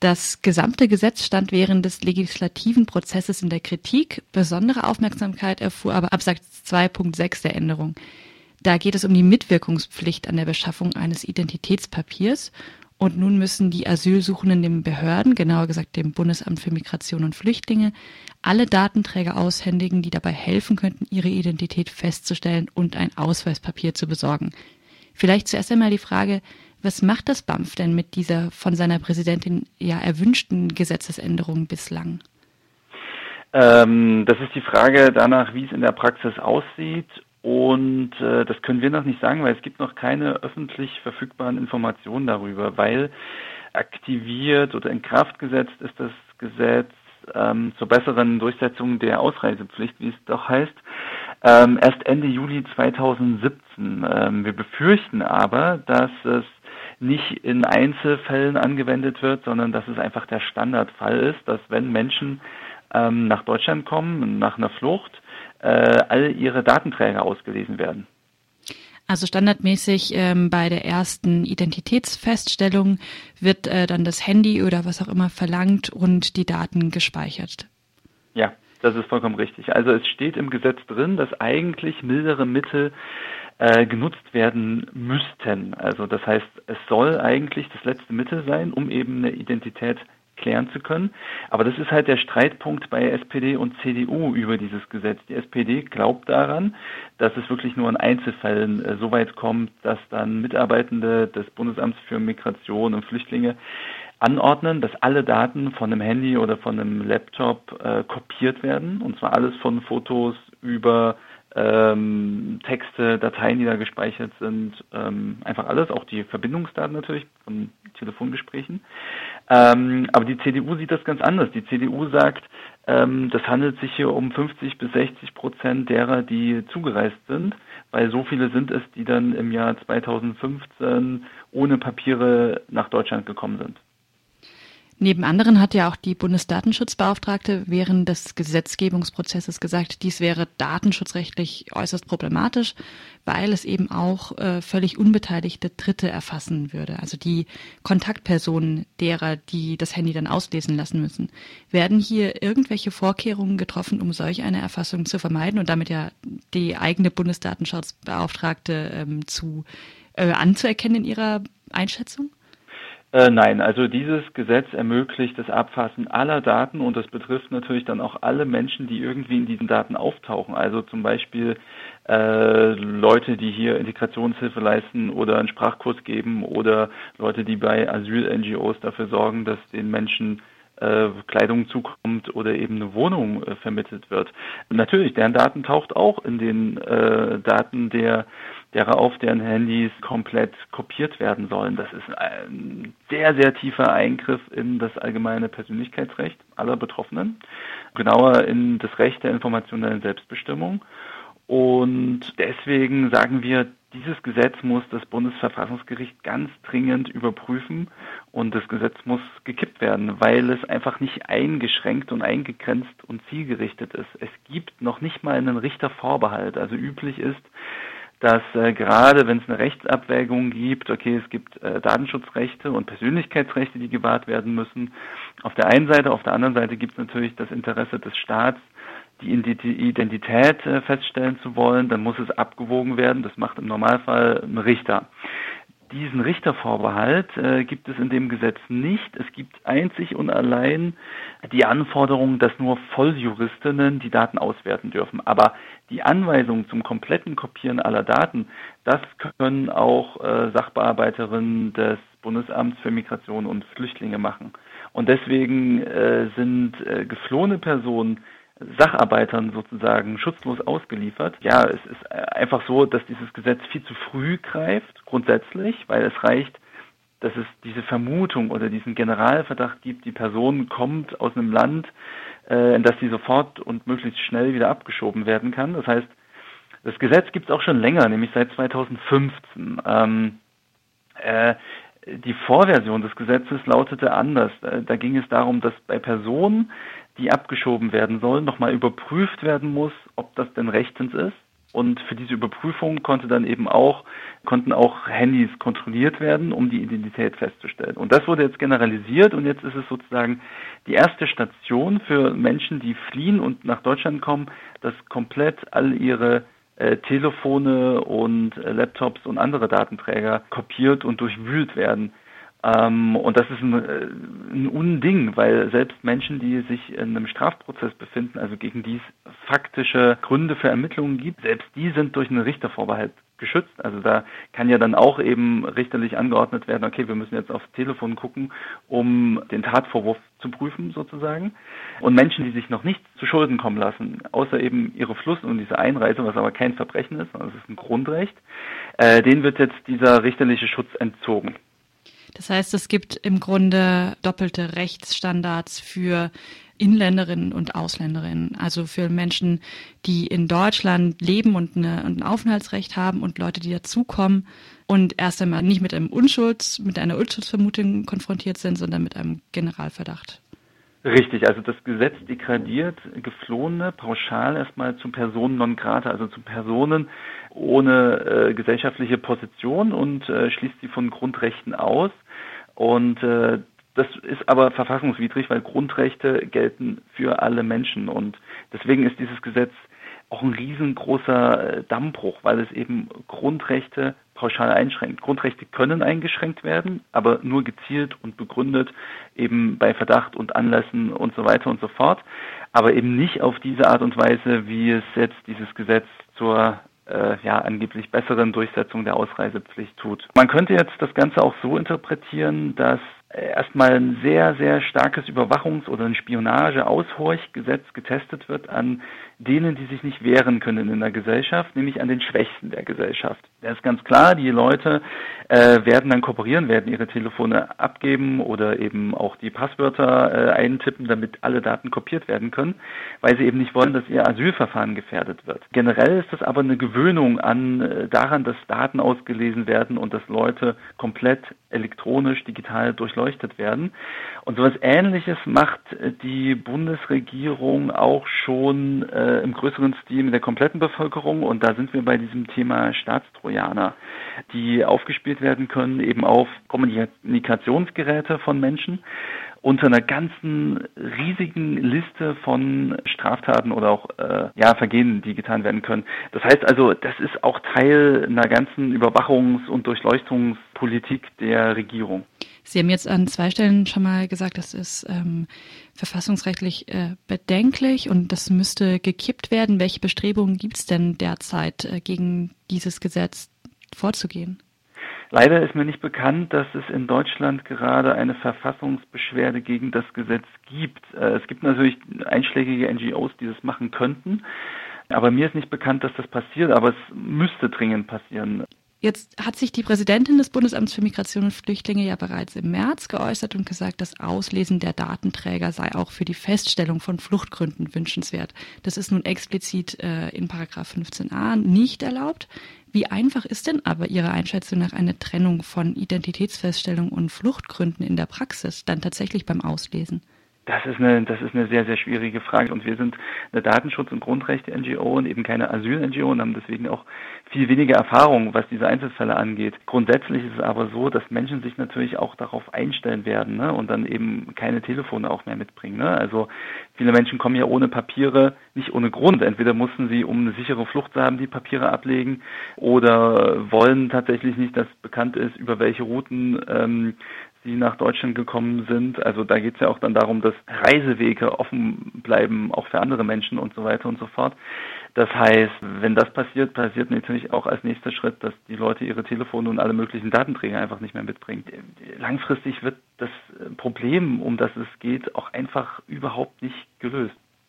Das gesamte Gesetz stand während des legislativen Prozesses in der Kritik. Besondere Aufmerksamkeit erfuhr aber Absatz 2.6 der Änderung. Da geht es um die Mitwirkungspflicht an der Beschaffung eines Identitätspapiers. Und nun müssen die Asylsuchenden den Behörden, genauer gesagt dem Bundesamt für Migration und Flüchtlinge, alle Datenträger aushändigen, die dabei helfen könnten, ihre Identität festzustellen und ein Ausweispapier zu besorgen. Vielleicht zuerst einmal die Frage, was macht das BAMF denn mit dieser von seiner Präsidentin ja erwünschten Gesetzesänderung bislang? Ähm, das ist die Frage danach, wie es in der Praxis aussieht und äh, das können wir noch nicht sagen, weil es gibt noch keine öffentlich verfügbaren Informationen darüber, weil aktiviert oder in Kraft gesetzt ist das Gesetz ähm, zur besseren Durchsetzung der Ausreisepflicht, wie es doch heißt, ähm, erst Ende Juli 2017. Ähm, wir befürchten aber, dass es nicht in Einzelfällen angewendet wird, sondern dass es einfach der Standardfall ist, dass wenn Menschen ähm, nach Deutschland kommen, nach einer Flucht, äh, all ihre Datenträger ausgelesen werden. Also standardmäßig ähm, bei der ersten Identitätsfeststellung wird äh, dann das Handy oder was auch immer verlangt und die Daten gespeichert. Ja, das ist vollkommen richtig. Also es steht im Gesetz drin, dass eigentlich mildere Mittel äh, genutzt werden müssten. Also das heißt, es soll eigentlich das letzte Mittel sein, um eben eine Identität klären zu können. Aber das ist halt der Streitpunkt bei SPD und CDU über dieses Gesetz. Die SPD glaubt daran, dass es wirklich nur in Einzelfällen äh, so weit kommt, dass dann Mitarbeitende des Bundesamts für Migration und Flüchtlinge anordnen, dass alle Daten von einem Handy oder von einem Laptop äh, kopiert werden. Und zwar alles von Fotos über ähm, Texte, Dateien, die da gespeichert sind, ähm, einfach alles, auch die Verbindungsdaten natürlich von Telefongesprächen. Ähm, aber die CDU sieht das ganz anders. Die CDU sagt, ähm, das handelt sich hier um 50 bis 60 Prozent derer, die zugereist sind, weil so viele sind es, die dann im Jahr 2015 ohne Papiere nach Deutschland gekommen sind. Neben anderen hat ja auch die Bundesdatenschutzbeauftragte während des Gesetzgebungsprozesses gesagt, dies wäre datenschutzrechtlich äußerst problematisch, weil es eben auch äh, völlig unbeteiligte Dritte erfassen würde, also die Kontaktpersonen derer, die das Handy dann auslesen lassen müssen. Werden hier irgendwelche Vorkehrungen getroffen, um solch eine Erfassung zu vermeiden und damit ja die eigene Bundesdatenschutzbeauftragte ähm, zu äh, anzuerkennen in ihrer Einschätzung? Äh, nein, also dieses Gesetz ermöglicht das Abfassen aller Daten und das betrifft natürlich dann auch alle Menschen, die irgendwie in diesen Daten auftauchen. Also zum Beispiel äh, Leute, die hier Integrationshilfe leisten oder einen Sprachkurs geben oder Leute, die bei Asyl-NGOs dafür sorgen, dass den Menschen äh, Kleidung zukommt oder eben eine Wohnung äh, vermittelt wird. Natürlich, deren Daten taucht auch in den äh, Daten der derer auf deren Handys komplett kopiert werden sollen. Das ist ein sehr, sehr tiefer Eingriff in das allgemeine Persönlichkeitsrecht aller Betroffenen, genauer in das Recht der informationellen Selbstbestimmung. Und deswegen sagen wir, dieses Gesetz muss das Bundesverfassungsgericht ganz dringend überprüfen und das Gesetz muss gekippt werden, weil es einfach nicht eingeschränkt und eingegrenzt und zielgerichtet ist. Es gibt noch nicht mal einen Richtervorbehalt. Also üblich ist, dass äh, gerade wenn es eine Rechtsabwägung gibt, okay, es gibt äh, Datenschutzrechte und Persönlichkeitsrechte, die gewahrt werden müssen. Auf der einen Seite, auf der anderen Seite gibt es natürlich das Interesse des Staats, die Identität äh, feststellen zu wollen, dann muss es abgewogen werden. Das macht im Normalfall ein Richter. Diesen Richtervorbehalt äh, gibt es in dem Gesetz nicht. Es gibt einzig und allein die Anforderung, dass nur Volljuristinnen die Daten auswerten dürfen. Aber die Anweisung zum kompletten Kopieren aller Daten, das können auch äh, Sachbearbeiterinnen des Bundesamts für Migration und Flüchtlinge machen. Und deswegen äh, sind äh, geflohene Personen Sacharbeitern sozusagen schutzlos ausgeliefert. Ja, es ist einfach so, dass dieses Gesetz viel zu früh greift, grundsätzlich, weil es reicht, dass es diese Vermutung oder diesen Generalverdacht gibt, die Person kommt aus einem Land, äh, das sie sofort und möglichst schnell wieder abgeschoben werden kann. Das heißt, das Gesetz gibt es auch schon länger, nämlich seit 2015. Ähm, äh, die Vorversion des Gesetzes lautete anders. Da, da ging es darum, dass bei Personen, die abgeschoben werden sollen, nochmal überprüft werden muss, ob das denn rechtens ist. Und für diese Überprüfung konnte dann eben auch, konnten auch Handys kontrolliert werden, um die Identität festzustellen. Und das wurde jetzt generalisiert und jetzt ist es sozusagen die erste Station für Menschen, die fliehen und nach Deutschland kommen, dass komplett all ihre äh, Telefone und äh, Laptops und andere Datenträger kopiert und durchwühlt werden. Ähm, und das ist ein, äh, ein Unding, weil selbst Menschen, die sich in einem Strafprozess befinden, also gegen die es faktische Gründe für Ermittlungen gibt, selbst die sind durch einen Richtervorbehalt geschützt. Also da kann ja dann auch eben richterlich angeordnet werden, okay, wir müssen jetzt aufs Telefon gucken, um den Tatvorwurf zu prüfen sozusagen. Und Menschen, die sich noch nichts zu Schulden kommen lassen, außer eben ihre Fluss und diese Einreise, was aber kein Verbrechen ist, sondern es ist ein Grundrecht, äh, denen wird jetzt dieser richterliche Schutz entzogen. Das heißt, es gibt im Grunde doppelte Rechtsstandards für Inländerinnen und Ausländerinnen, also für Menschen, die in Deutschland leben und, eine, ein Aufenthaltsrecht haben und Leute, die dazukommen und erst einmal nicht mit einem Unschulds, mit einer Unschuldsvermutung konfrontiert sind, sondern mit einem Generalverdacht. Richtig, also das Gesetz degradiert Geflohene pauschal erstmal zu Personen non grata, also zu Personen ohne äh, gesellschaftliche Position und äh, schließt sie von Grundrechten aus. Und äh, das ist aber verfassungswidrig, weil Grundrechte gelten für alle Menschen. Und deswegen ist dieses Gesetz auch ein riesengroßer äh, Dammbruch, weil es eben Grundrechte pauschal einschränkt. Grundrechte können eingeschränkt werden, aber nur gezielt und begründet eben bei Verdacht und Anlässen und so weiter und so fort, aber eben nicht auf diese Art und Weise, wie es jetzt dieses Gesetz zur äh, ja angeblich besseren Durchsetzung der Ausreisepflicht tut. Man könnte jetzt das Ganze auch so interpretieren, dass erstmal ein sehr, sehr starkes Überwachungs- oder ein Spionage-Aushorchgesetz getestet wird an denen, die sich nicht wehren können in der Gesellschaft, nämlich an den Schwächsten der Gesellschaft. Da ist ganz klar, die Leute äh, werden dann kooperieren, werden ihre Telefone abgeben oder eben auch die Passwörter äh, eintippen, damit alle Daten kopiert werden können, weil sie eben nicht wollen, dass ihr Asylverfahren gefährdet wird. Generell ist das aber eine Gewöhnung an äh, daran, dass Daten ausgelesen werden und dass Leute komplett elektronisch, digital durchleuchtet werden. Und sowas Ähnliches macht äh, die Bundesregierung auch schon äh, im größeren Stil mit der kompletten Bevölkerung. Und da sind wir bei diesem Thema Staatstrojaner, die aufgespielt werden können eben auf Kommunikationsgeräte von Menschen unter einer ganzen riesigen Liste von Straftaten oder auch äh, ja, Vergehen, die getan werden können. Das heißt also, das ist auch Teil einer ganzen Überwachungs- und Durchleuchtungspolitik der Regierung. Sie haben jetzt an zwei Stellen schon mal gesagt, das ist ähm, verfassungsrechtlich äh, bedenklich und das müsste gekippt werden. Welche Bestrebungen gibt es denn derzeit äh, gegen dieses Gesetz vorzugehen? Leider ist mir nicht bekannt, dass es in Deutschland gerade eine Verfassungsbeschwerde gegen das Gesetz gibt. Äh, es gibt natürlich einschlägige NGOs, die das machen könnten. Aber mir ist nicht bekannt, dass das passiert, aber es müsste dringend passieren. Jetzt hat sich die Präsidentin des Bundesamts für Migration und Flüchtlinge ja bereits im März geäußert und gesagt, das Auslesen der Datenträger sei auch für die Feststellung von Fluchtgründen wünschenswert. Das ist nun explizit äh, in Paragraph 15a nicht erlaubt. Wie einfach ist denn aber Ihrer Einschätzung nach eine Trennung von Identitätsfeststellung und Fluchtgründen in der Praxis dann tatsächlich beim Auslesen? Das ist eine, das ist eine sehr, sehr schwierige Frage. Und wir sind eine Datenschutz- und Grundrechte-NGO und eben keine Asyl-NGO und haben deswegen auch viel weniger Erfahrung, was diese Einzelfälle angeht. Grundsätzlich ist es aber so, dass Menschen sich natürlich auch darauf einstellen werden ne, und dann eben keine Telefone auch mehr mitbringen. Ne? Also viele Menschen kommen ja ohne Papiere, nicht ohne Grund. Entweder mussten sie, um eine sichere Flucht zu haben, die Papiere ablegen oder wollen tatsächlich nicht, dass bekannt ist, über welche Routen ähm, die nach Deutschland gekommen sind. Also da geht es ja auch dann darum, dass Reisewege offen bleiben, auch für andere Menschen und so weiter und so fort. Das heißt, wenn das passiert, passiert natürlich auch als nächster Schritt, dass die Leute ihre Telefone und alle möglichen Datenträger einfach nicht mehr mitbringen. Langfristig wird das Problem, um das es geht, auch einfach überhaupt nicht gelöst.